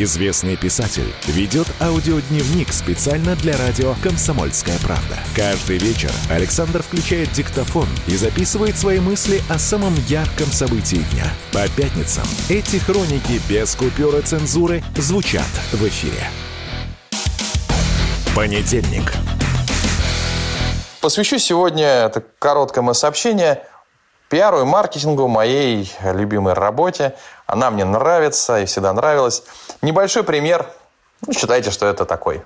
Известный писатель ведет аудиодневник специально для радио «Комсомольская правда». Каждый вечер Александр включает диктофон и записывает свои мысли о самом ярком событии дня. По пятницам эти хроники без купюра цензуры звучат в эфире. Понедельник. Посвящу сегодня это короткое сообщение пиару и маркетингу, моей любимой работе. Она мне нравится и всегда нравилась. Небольшой пример. Ну, считайте, что это такой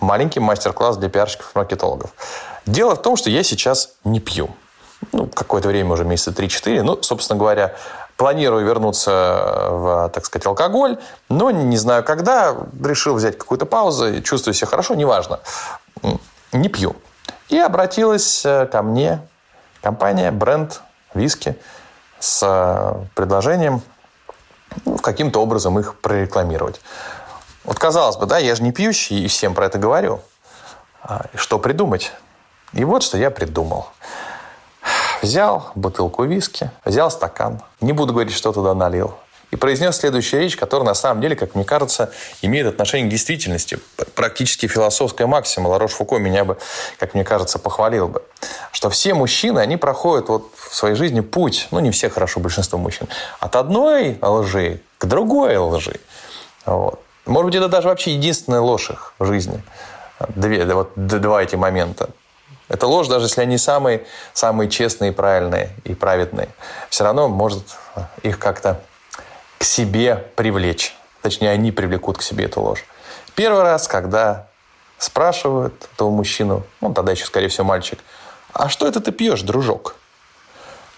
маленький мастер-класс для пиарщиков и маркетологов. Дело в том, что я сейчас не пью. Ну, какое-то время, уже месяца 3-4. Ну, собственно говоря, планирую вернуться в, так сказать, алкоголь, но не знаю когда. Решил взять какую-то паузу, чувствую себя хорошо, неважно. Не пью. И обратилась э, ко мне компания, бренд виски с э, предложением ну, каким-то образом их прорекламировать. Вот казалось бы, да, я же не пьющий и всем про это говорю. А что придумать? И вот что я придумал. Взял бутылку виски, взял стакан. Не буду говорить, что туда налил. И произнес следующую речь, которая на самом деле, как мне кажется, имеет отношение к действительности. Практически философская максима. Ларош Фуко меня бы, как мне кажется, похвалил бы. Что все мужчины, они проходят вот в своей жизни путь, ну не все хорошо, большинство мужчин, от одной лжи к другой лжи. Вот. Может быть, это даже вообще единственная ложь их в жизни. Две, вот, два эти момента. Это ложь, даже если они самые, самые честные, правильные и праведные. Все равно может их как-то к себе привлечь. Точнее, они привлекут к себе эту ложь. Первый раз, когда спрашивают этого мужчину, он тогда еще, скорее всего, мальчик, а что это ты пьешь, дружок?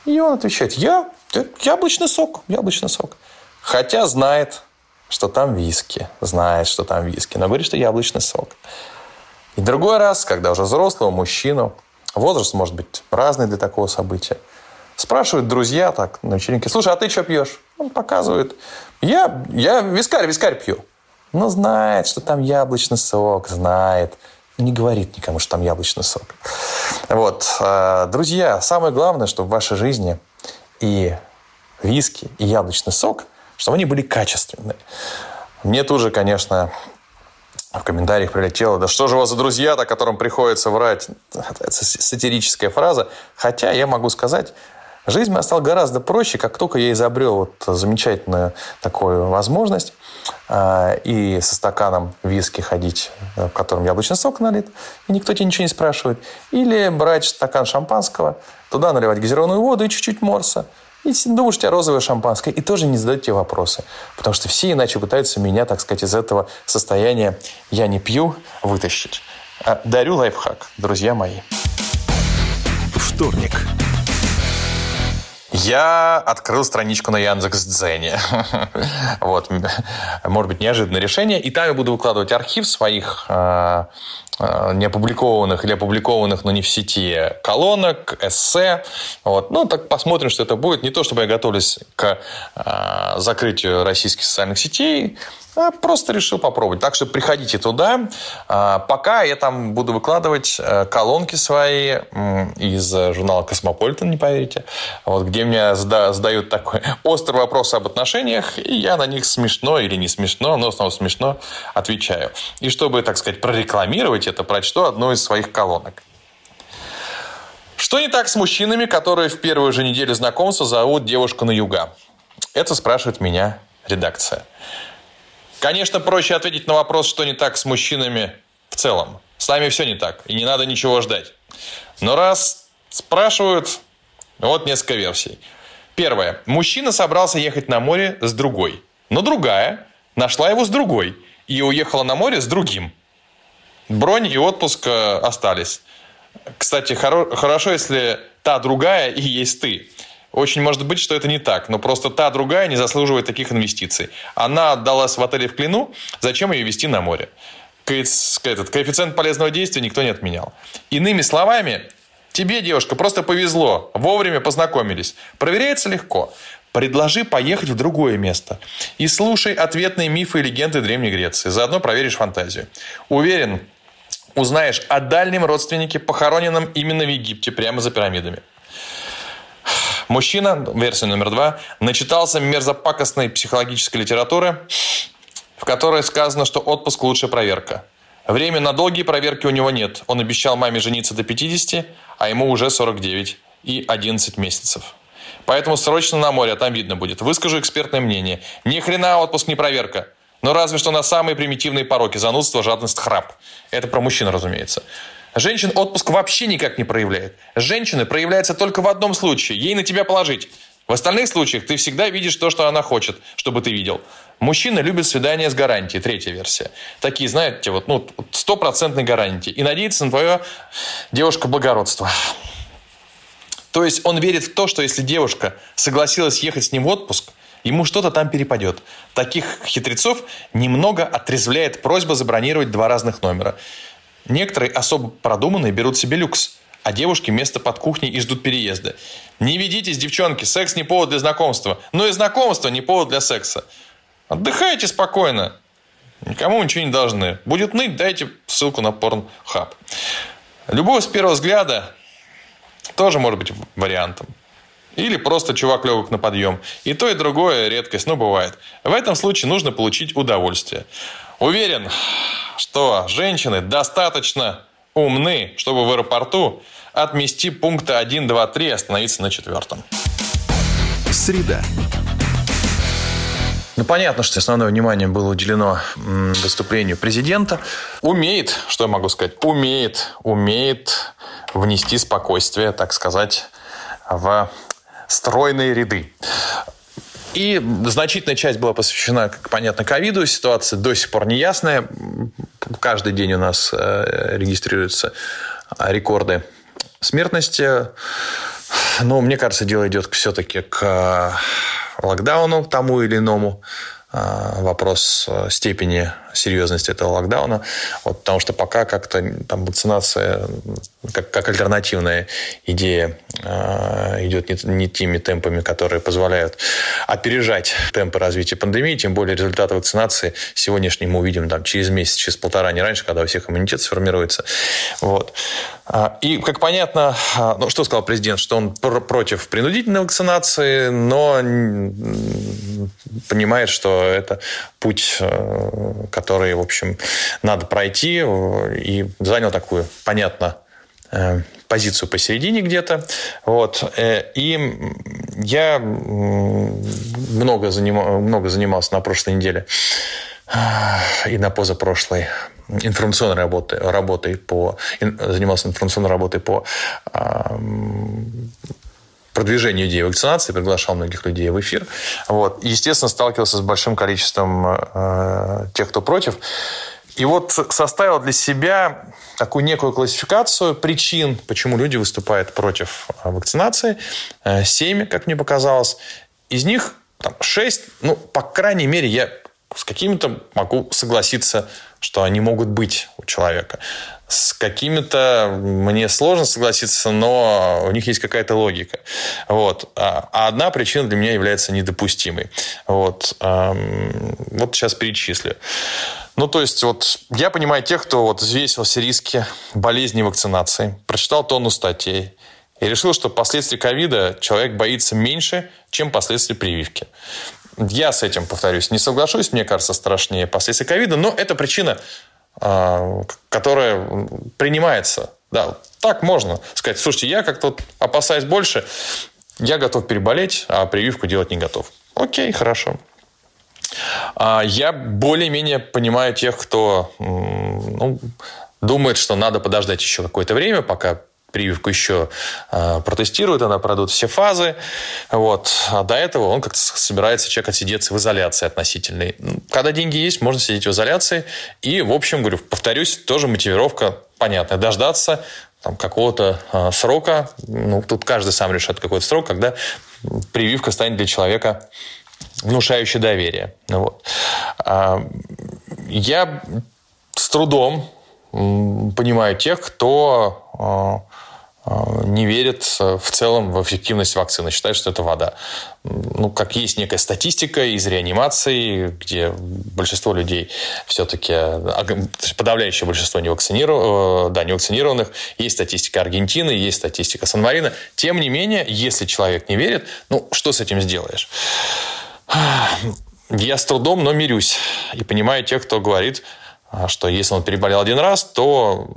И он отвечает, я яблочный сок, яблочный сок. Хотя знает, что там виски, знает, что там виски, но говорит, что яблочный сок. И другой раз, когда уже взрослого мужчину, возраст может быть разный для такого события, спрашивают друзья так на вечеринке, слушай, а ты что пьешь? Он показывает, я, я вискарь, вискарь пью. Но знает, что там яблочный сок, знает. Не говорит никому, что там яблочный сок. Вот. э, Друзья, самое главное, чтобы в вашей жизни и виски, и яблочный сок, чтобы они были качественные. Мне тоже, конечно, в комментариях прилетело, да что же у вас за друзья-то, которым приходится врать? Это сатирическая фраза. Хотя я могу сказать, жизнь моя стала гораздо проще, как только я изобрел вот замечательную такую возможность э, и со стаканом виски ходить, в котором яблочный сок налит, и никто тебя ничего не спрашивает. Или брать стакан шампанского, туда наливать газированную воду и чуть-чуть морса. И думаешь, у тебя розовое шампанское, и тоже не задают тебе вопросы. Потому что все иначе пытаются меня, так сказать, из этого состояния «я не пью» вытащить. А Дарю лайфхак, друзья мои. Вторник. Я открыл страничку на Яндекс.Дзене. Вот. Может быть, неожиданное решение. И там я буду выкладывать архив своих э, э, не опубликованных или опубликованных, но не в сети колонок, эссе. Вот. Ну, так посмотрим, что это будет. Не то, чтобы я готовлюсь к э, закрытию российских социальных сетей, а просто решил попробовать. Так что приходите туда. А, Пока я там буду выкладывать э, колонки свои из журнала «Космополитен», не поверите, вот, где зада- задают такой острый вопрос об отношениях, и я на них смешно или не смешно, но снова смешно отвечаю. И чтобы, так сказать, прорекламировать это, прочту одну из своих колонок. Что не так с мужчинами, которые в первую же неделю знакомства зовут девушку на юга? Это спрашивает меня редакция. Конечно, проще ответить на вопрос, что не так с мужчинами в целом. С нами все не так, и не надо ничего ждать. Но раз спрашивают, вот несколько версий. Первое. Мужчина собрался ехать на море с другой. Но другая нашла его с другой и уехала на море с другим. Бронь и отпуск э, остались. Кстати, хоро- хорошо, если та другая и есть ты. Очень может быть, что это не так, но просто та другая не заслуживает таких инвестиций. Она отдалась в отеле в Клину, зачем ее вести на море? Этот коэффициент полезного действия никто не отменял. Иными словами, тебе, девушка, просто повезло, вовремя познакомились. Проверяется легко. Предложи поехать в другое место. И слушай ответные мифы и легенды Древней Греции. Заодно проверишь фантазию. Уверен, узнаешь о дальнем родственнике, похороненном именно в Египте, прямо за пирамидами. Мужчина, версия номер два, начитался мерзопакостной психологической литературы, в которой сказано, что отпуск – лучшая проверка. Время на долгие проверки у него нет. Он обещал маме жениться до 50, а ему уже 49 и 11 месяцев. Поэтому срочно на море, а там видно будет. Выскажу экспертное мнение. Ни хрена отпуск не проверка. Но разве что на самые примитивные пороки. Занудство, жадность, храп. Это про мужчин, разумеется. Женщин отпуск вообще никак не проявляет. Женщины проявляется только в одном случае. Ей на тебя положить. В остальных случаях ты всегда видишь то, что она хочет, чтобы ты видел. Мужчина любит свидания с гарантией, третья версия. Такие, знаете, вот, ну, стопроцентной гарантии. И надеется на твое девушка благородство. То есть он верит в то, что если девушка согласилась ехать с ним в отпуск, ему что-то там перепадет. Таких хитрецов немного отрезвляет просьба забронировать два разных номера. Некоторые особо продуманные берут себе люкс, а девушки место под кухней и ждут переезда. Не ведитесь, девчонки, секс не повод для знакомства. Но и знакомство не повод для секса. Отдыхайте спокойно. Никому ничего не должны. Будет ныть, дайте ссылку на порнхаб. Любовь с первого взгляда тоже может быть вариантом. Или просто чувак легок на подъем. И то, и другое редкость, но бывает. В этом случае нужно получить удовольствие. Уверен, что женщины достаточно умны, чтобы в аэропорту отмести пункты 1, 2, 3 и остановиться на четвертом. Среда. Ну, понятно, что основное внимание было уделено выступлению президента. Умеет, что я могу сказать, умеет, умеет внести спокойствие, так сказать, в стройные ряды. И значительная часть была посвящена, как понятно, ковиду. Ситуация до сих пор неясная. Каждый день у нас э, регистрируются рекорды смертности. Но мне кажется, дело идет все-таки к локдауну тому или иному. Вопрос э, степени серьезности этого локдауна. Вот, потому что пока как-то там вакцинация как, как альтернативная идея э, идет не, не теми темпами, которые позволяют опережать темпы развития пандемии, тем более результаты вакцинации сегодняшние мы увидим там, через месяц, через полтора, не раньше, когда у всех иммунитет сформируется. Вот. А, и, как понятно, а, ну, что сказал президент, что он пр- против принудительной вакцинации, но понимает, что это путь, э, который, в общем, надо пройти, и занял такую, понятно, э, позицию посередине где-то. Вот. Э, и я много, занимал, много занимался на прошлой неделе и на позапрошлой информационной работой, работой по, занимался информационной работой по продвижению идеи вакцинации, приглашал многих людей в эфир. Вот. естественно, сталкивался с большим количеством э, тех, кто против. И вот составил для себя такую некую классификацию причин, почему люди выступают против э, вакцинации. Э, семь, как мне показалось. Из них шесть, ну, по крайней мере, я с какими-то могу согласиться, что они могут быть у человека. С какими-то мне сложно согласиться, но у них есть какая-то логика. Вот. А, а одна причина для меня является недопустимой. Вот, вот сейчас перечислю. Ну, то есть, вот я понимаю тех, кто вот взвесил все риски болезни вакцинации, прочитал тонну статей и решил, что последствий ковида человек боится меньше, чем последствий прививки. Я с этим, повторюсь, не соглашусь. Мне кажется, страшнее последствия ковида. Но это причина, а, которая принимается. Да, так можно сказать. Слушайте, я как-то опасаюсь больше. Я готов переболеть, а прививку делать не готов. Окей, хорошо. А, я более-менее понимаю тех, кто ну, думает, что надо подождать еще какое-то время, пока прививку еще э, протестирует, она пройдут все фазы. Вот. А до этого он как-то собирается человек отсидеться в изоляции относительной. Когда деньги есть, можно сидеть в изоляции. И, в общем, говорю, повторюсь, тоже мотивировка понятная. Дождаться там, какого-то э, срока. Ну, тут каждый сам решает какой-то срок, когда прививка станет для человека внушающей доверие. Вот. А, я с трудом понимаю тех, кто а, не верят в целом в эффективность вакцины, считают, что это вода. Ну, как есть некая статистика из реанимации, где большинство людей все-таки, а, подавляющее большинство не, вакциниров... Э, да, не вакцинированных, есть статистика Аргентины, есть статистика Сан-Марина. Тем не менее, если человек не верит, ну, что с этим сделаешь? Я с трудом, но мирюсь. И понимаю тех, кто говорит, что если он переболел один раз, то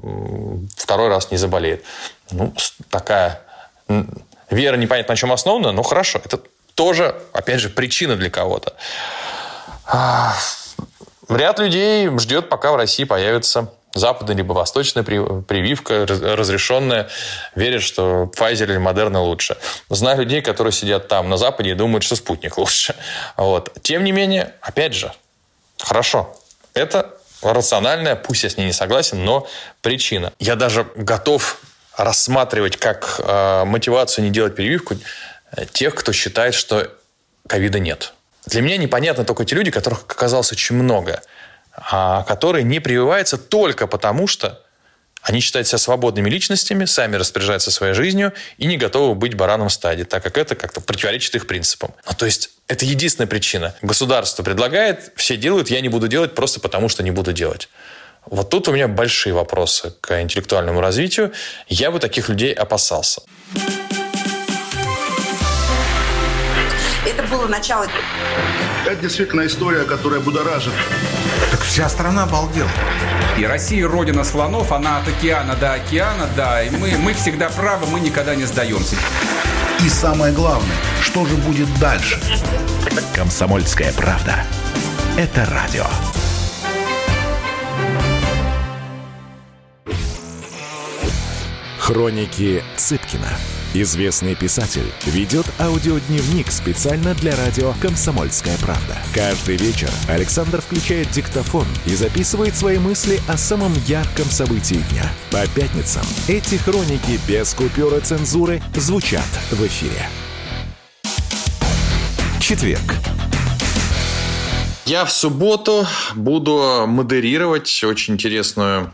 второй раз не заболеет. Ну, такая вера непонятно на чем основана, но хорошо. Это тоже, опять же, причина для кого-то. Ряд людей ждет, пока в России появится западная либо восточная прививка, разрешенная, верят, что Pfizer или Moderna лучше. Знаю людей, которые сидят там на Западе и думают, что спутник лучше. Вот. Тем не менее, опять же, хорошо. Это рациональная, пусть я с ней не согласен, но причина. Я даже готов рассматривать как э, мотивацию не делать прививку э, тех, кто считает, что ковида нет. Для меня непонятны только те люди, которых оказалось очень много, а которые не прививаются только потому, что они считают себя свободными личностями, сами распоряжаются своей жизнью и не готовы быть бараном в стаде, так как это как-то противоречит их принципам. Ну, то есть это единственная причина. Государство предлагает, все делают, я не буду делать просто потому, что не буду делать. Вот тут у меня большие вопросы к интеллектуальному развитию. Я бы таких людей опасался. Это было начало. Это действительно история, которая будоражит. Так вся страна обалдела. И Россия родина слонов, она от океана до океана, да. И мы, мы всегда правы, мы никогда не сдаемся. И самое главное, что же будет дальше? Комсомольская правда. Это радио. Хроники Цыпкина. Известный писатель ведет аудиодневник специально для радио «Комсомольская правда». Каждый вечер Александр включает диктофон и записывает свои мысли о самом ярком событии дня. По пятницам эти хроники без купюры цензуры звучат в эфире. Четверг. Я в субботу буду модерировать очень интересную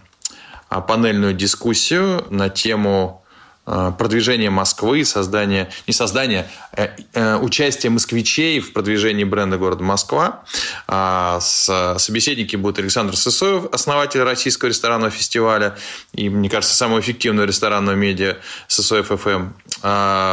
а, панельную дискуссию на тему а, продвижения Москвы, создания, не создания, а э, участия москвичей в продвижении бренда города Москва. С, собеседники будут Александр Сысоев, основатель Российского ресторанного фестиваля и, мне кажется, самого эффективного ресторанного медиа Сысоев ФМ.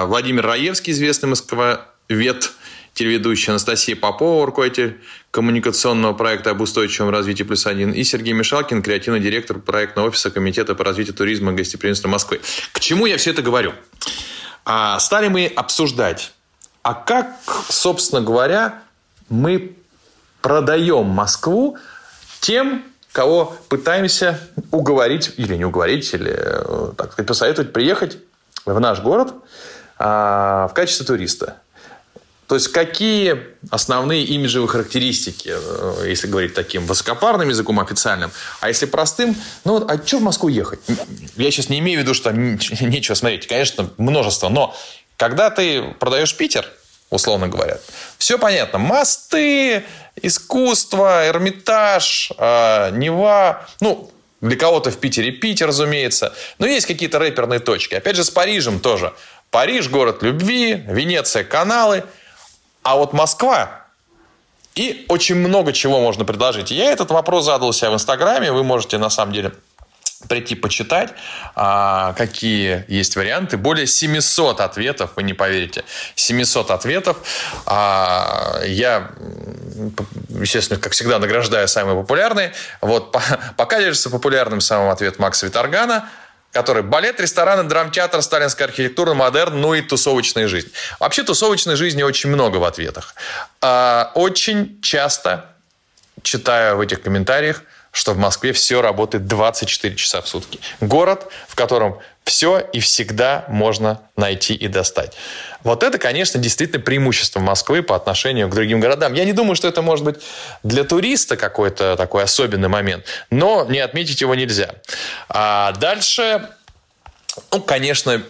Владимир Раевский, известный москвовед, телеведущая Анастасия Попова, руководитель коммуникационного проекта об устойчивом развитии плюс один, и Сергей Мишалкин, креативный директор проектного офиса Комитета по развитию туризма и гостеприимства Москвы. К чему я все это говорю? А, стали мы обсуждать, а как, собственно говоря, мы продаем Москву тем, кого пытаемся уговорить, или не уговорить, или, э, так сказать, посоветовать приехать в наш город а, в качестве туриста. То есть какие основные имиджевые характеристики, э, если говорить таким высокопарным языком официальным, а если простым, ну а что в Москву ехать? Я сейчас не имею в виду, что нечего смотреть, конечно, множество, но когда ты продаешь Питер, условно говоря, все понятно. Мосты, искусство, Эрмитаж, э, Нева, ну, для кого-то в Питере Питер, разумеется. Но есть какие-то рэперные точки. Опять же, с Парижем тоже. Париж – город любви, Венеция – каналы – а вот Москва и очень много чего можно предложить. Я этот вопрос задал себя в Инстаграме. Вы можете, на самом деле, прийти почитать, а, какие есть варианты. Более 700 ответов, вы не поверите. 700 ответов. А, я, естественно, как всегда, награждаю самые популярные. Вот, пока держится популярным самым ответ Макса Виторгана – который балет, рестораны, драмтеатр, сталинская архитектура, модерн, ну и тусовочная жизнь. Вообще тусовочной жизни очень много в ответах. А, очень часто читаю в этих комментариях, что в Москве все работает 24 часа в сутки. Город, в котором все и всегда можно найти и достать. Вот это, конечно, действительно преимущество Москвы по отношению к другим городам. Я не думаю, что это может быть для туриста какой-то такой особенный момент, но не отметить его нельзя. А дальше, ну, конечно,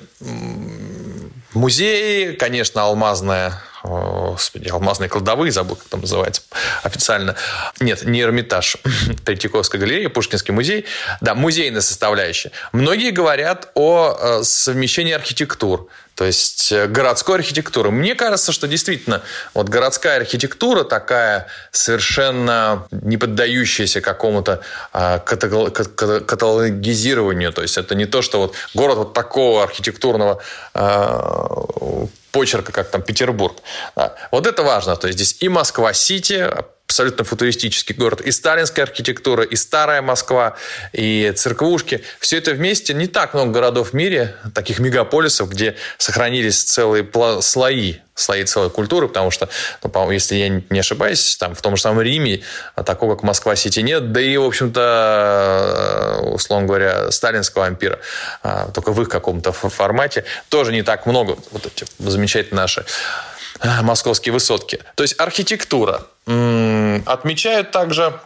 музеи, конечно, алмазная э, господи, алмазные кладовые, забыл, как там называется официально. Нет, не Эрмитаж, Третьяковская галерея, Пушкинский музей. Да, музейная составляющая. Многие говорят о э, совмещении архитектур. То есть э, городской архитектуры. Мне кажется, что действительно вот городская архитектура такая совершенно не поддающаяся какому-то а, каталогизированию. То есть это не то, что вот город вот такого архитектурного а, почерка, как там Петербург. Вот это важно. То есть здесь и Москва-Сити, абсолютно футуристический город. И сталинская архитектура, и старая Москва, и церквушки. Все это вместе. Не так много городов в мире, таких мегаполисов, где сохранились целые слои слои целой культуры, потому что, ну, если я не ошибаюсь, там в том же самом Риме такого, как Москва-Сити, нет, да и, в общем-то, условно говоря, сталинского ампира, а, только в их каком-то формате, тоже не так много. Вот эти замечательные наши московские высотки. То есть архитектура. Отмечают также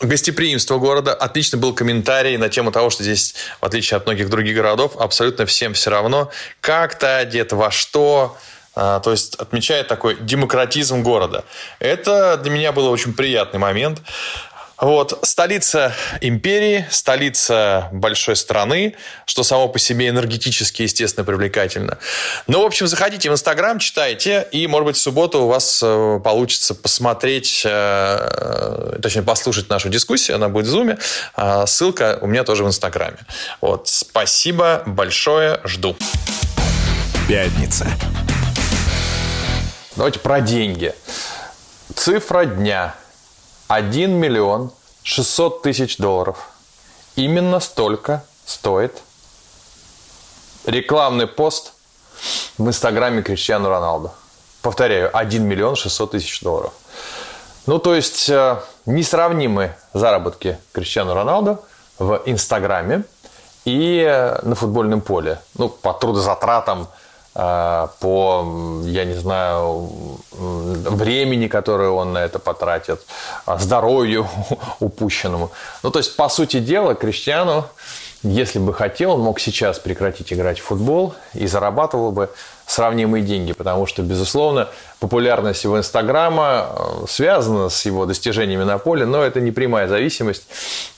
гостеприимство города. Отлично был комментарий на тему того, что здесь, в отличие от многих других городов, абсолютно всем все равно, как то одет, во что. А, то есть отмечает такой демократизм города. Это для меня был очень приятный момент. Вот, столица империи, столица большой страны, что само по себе энергетически, естественно, привлекательно. Ну, в общем, заходите в Инстаграм, читайте, и, может быть, в субботу у вас э, получится посмотреть, э, точнее, послушать нашу дискуссию, она будет в Зуме. А ссылка у меня тоже в Инстаграме. Вот, спасибо большое, жду. Пятница. Давайте про деньги. Цифра дня – 1 миллион 600 тысяч долларов. Именно столько стоит рекламный пост в инстаграме Криштиану Роналду. Повторяю, 1 миллион 600 тысяч долларов. Ну, то есть, э, несравнимы заработки Криштиану Роналду в Инстаграме и э, на футбольном поле. Ну, по трудозатратам – по, я не знаю, времени, которое он на это потратит, а, здоровью упущенному. Ну, то есть, по сути дела, Криштиану, если бы хотел, он мог сейчас прекратить играть в футбол и зарабатывал бы сравнимые деньги, потому что, безусловно, популярность его Инстаграма э, связана с его достижениями на поле, но это не прямая зависимость.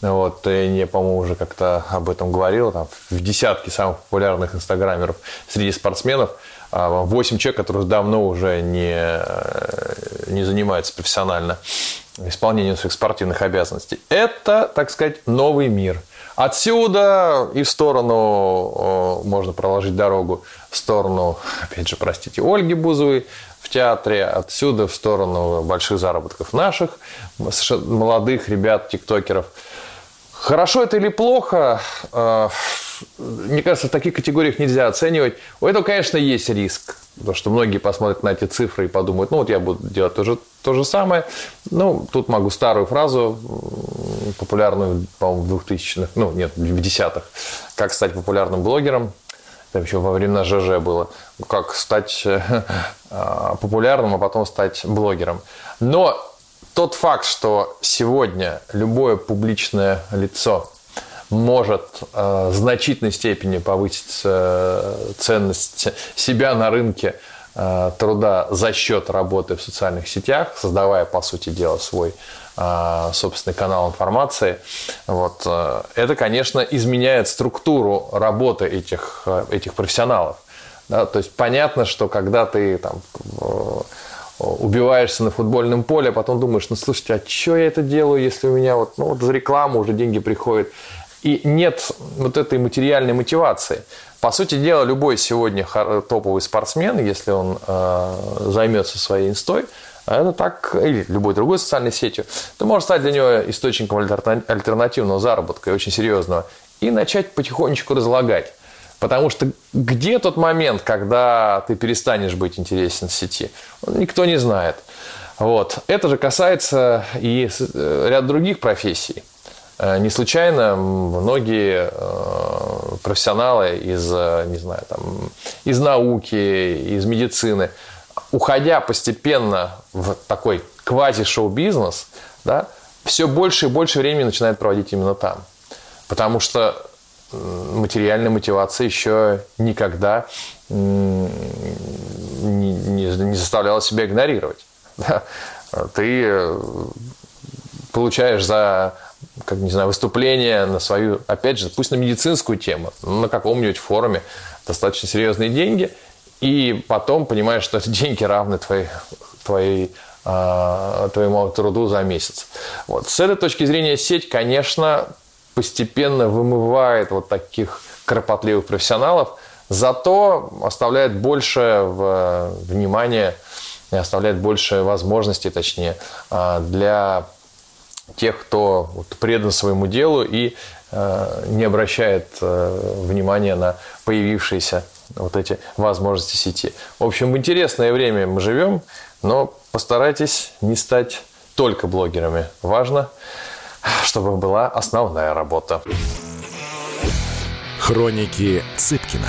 Вот, я, по-моему, уже как-то об этом говорил, там, в десятке самых популярных инстаграмеров среди спортсменов 8 а, человек, которые давно уже не, э, не занимаются профессионально исполнением своих спортивных обязанностей. Это, так сказать, новый мир – Отсюда и в сторону можно проложить дорогу в сторону, опять же, простите, Ольги Бузовой в театре, отсюда в сторону больших заработков наших молодых ребят, тиктокеров. Хорошо это или плохо, э, мне кажется, в таких категориях нельзя оценивать. У этого, конечно, есть риск. Потому что многие посмотрят на эти цифры и подумают, ну вот я буду делать то же, то же самое. Ну, тут могу старую фразу, популярную, по-моему, в 2000-х, ну нет, в десятых, как стать популярным блогером. Это еще во времена ЖЖ было. Как стать э, популярным, а потом стать блогером. Но тот факт, что сегодня любое публичное лицо может э, в значительной степени повысить э, ценность себя на рынке э, труда за счет работы в социальных сетях, создавая, по сути дела, свой собственный канал информации. Вот, это, конечно, изменяет структуру работы этих, этих профессионалов. Да? То есть понятно, что когда ты там, убиваешься на футбольном поле, а потом думаешь, ну слушайте, а что я это делаю, если у меня вот, ну, вот за рекламу уже деньги приходят. И нет вот этой материальной мотивации. По сути дела, любой сегодня топовый спортсмен, если он э, займется своей инстой, это так, или любой другой социальной сетью, это может стать для него источником альтернативного заработка и очень серьезного. И начать потихонечку разлагать. Потому что где тот момент, когда ты перестанешь быть интересен в сети, никто не знает. Вот. Это же касается и э, ряд других профессий. Э, не случайно многие э, профессионалы из, э, не знаю, там, из науки, из медицины, уходя постепенно в такой квази-шоу-бизнес, да, все больше и больше времени начинают проводить именно там. Потому что материальная мотивация еще никогда не, заставляла себя игнорировать. Ты получаешь за как не знаю, выступление на свою, опять же, пусть на медицинскую тему, на каком-нибудь форуме достаточно серьезные деньги, и потом понимаешь, что эти деньги равны твоей, твоей а, твоему труду за месяц. Вот. С этой точки зрения сеть, конечно, постепенно вымывает вот таких кропотливых профессионалов, зато оставляет больше внимания, оставляет больше возможностей, точнее, а, для тех, кто предан своему делу и а, не обращает внимания на появившиеся вот эти возможности сети. В общем, интересное время мы живем, но постарайтесь не стать только блогерами. Важно, чтобы была основная работа. Хроники Цыпкина.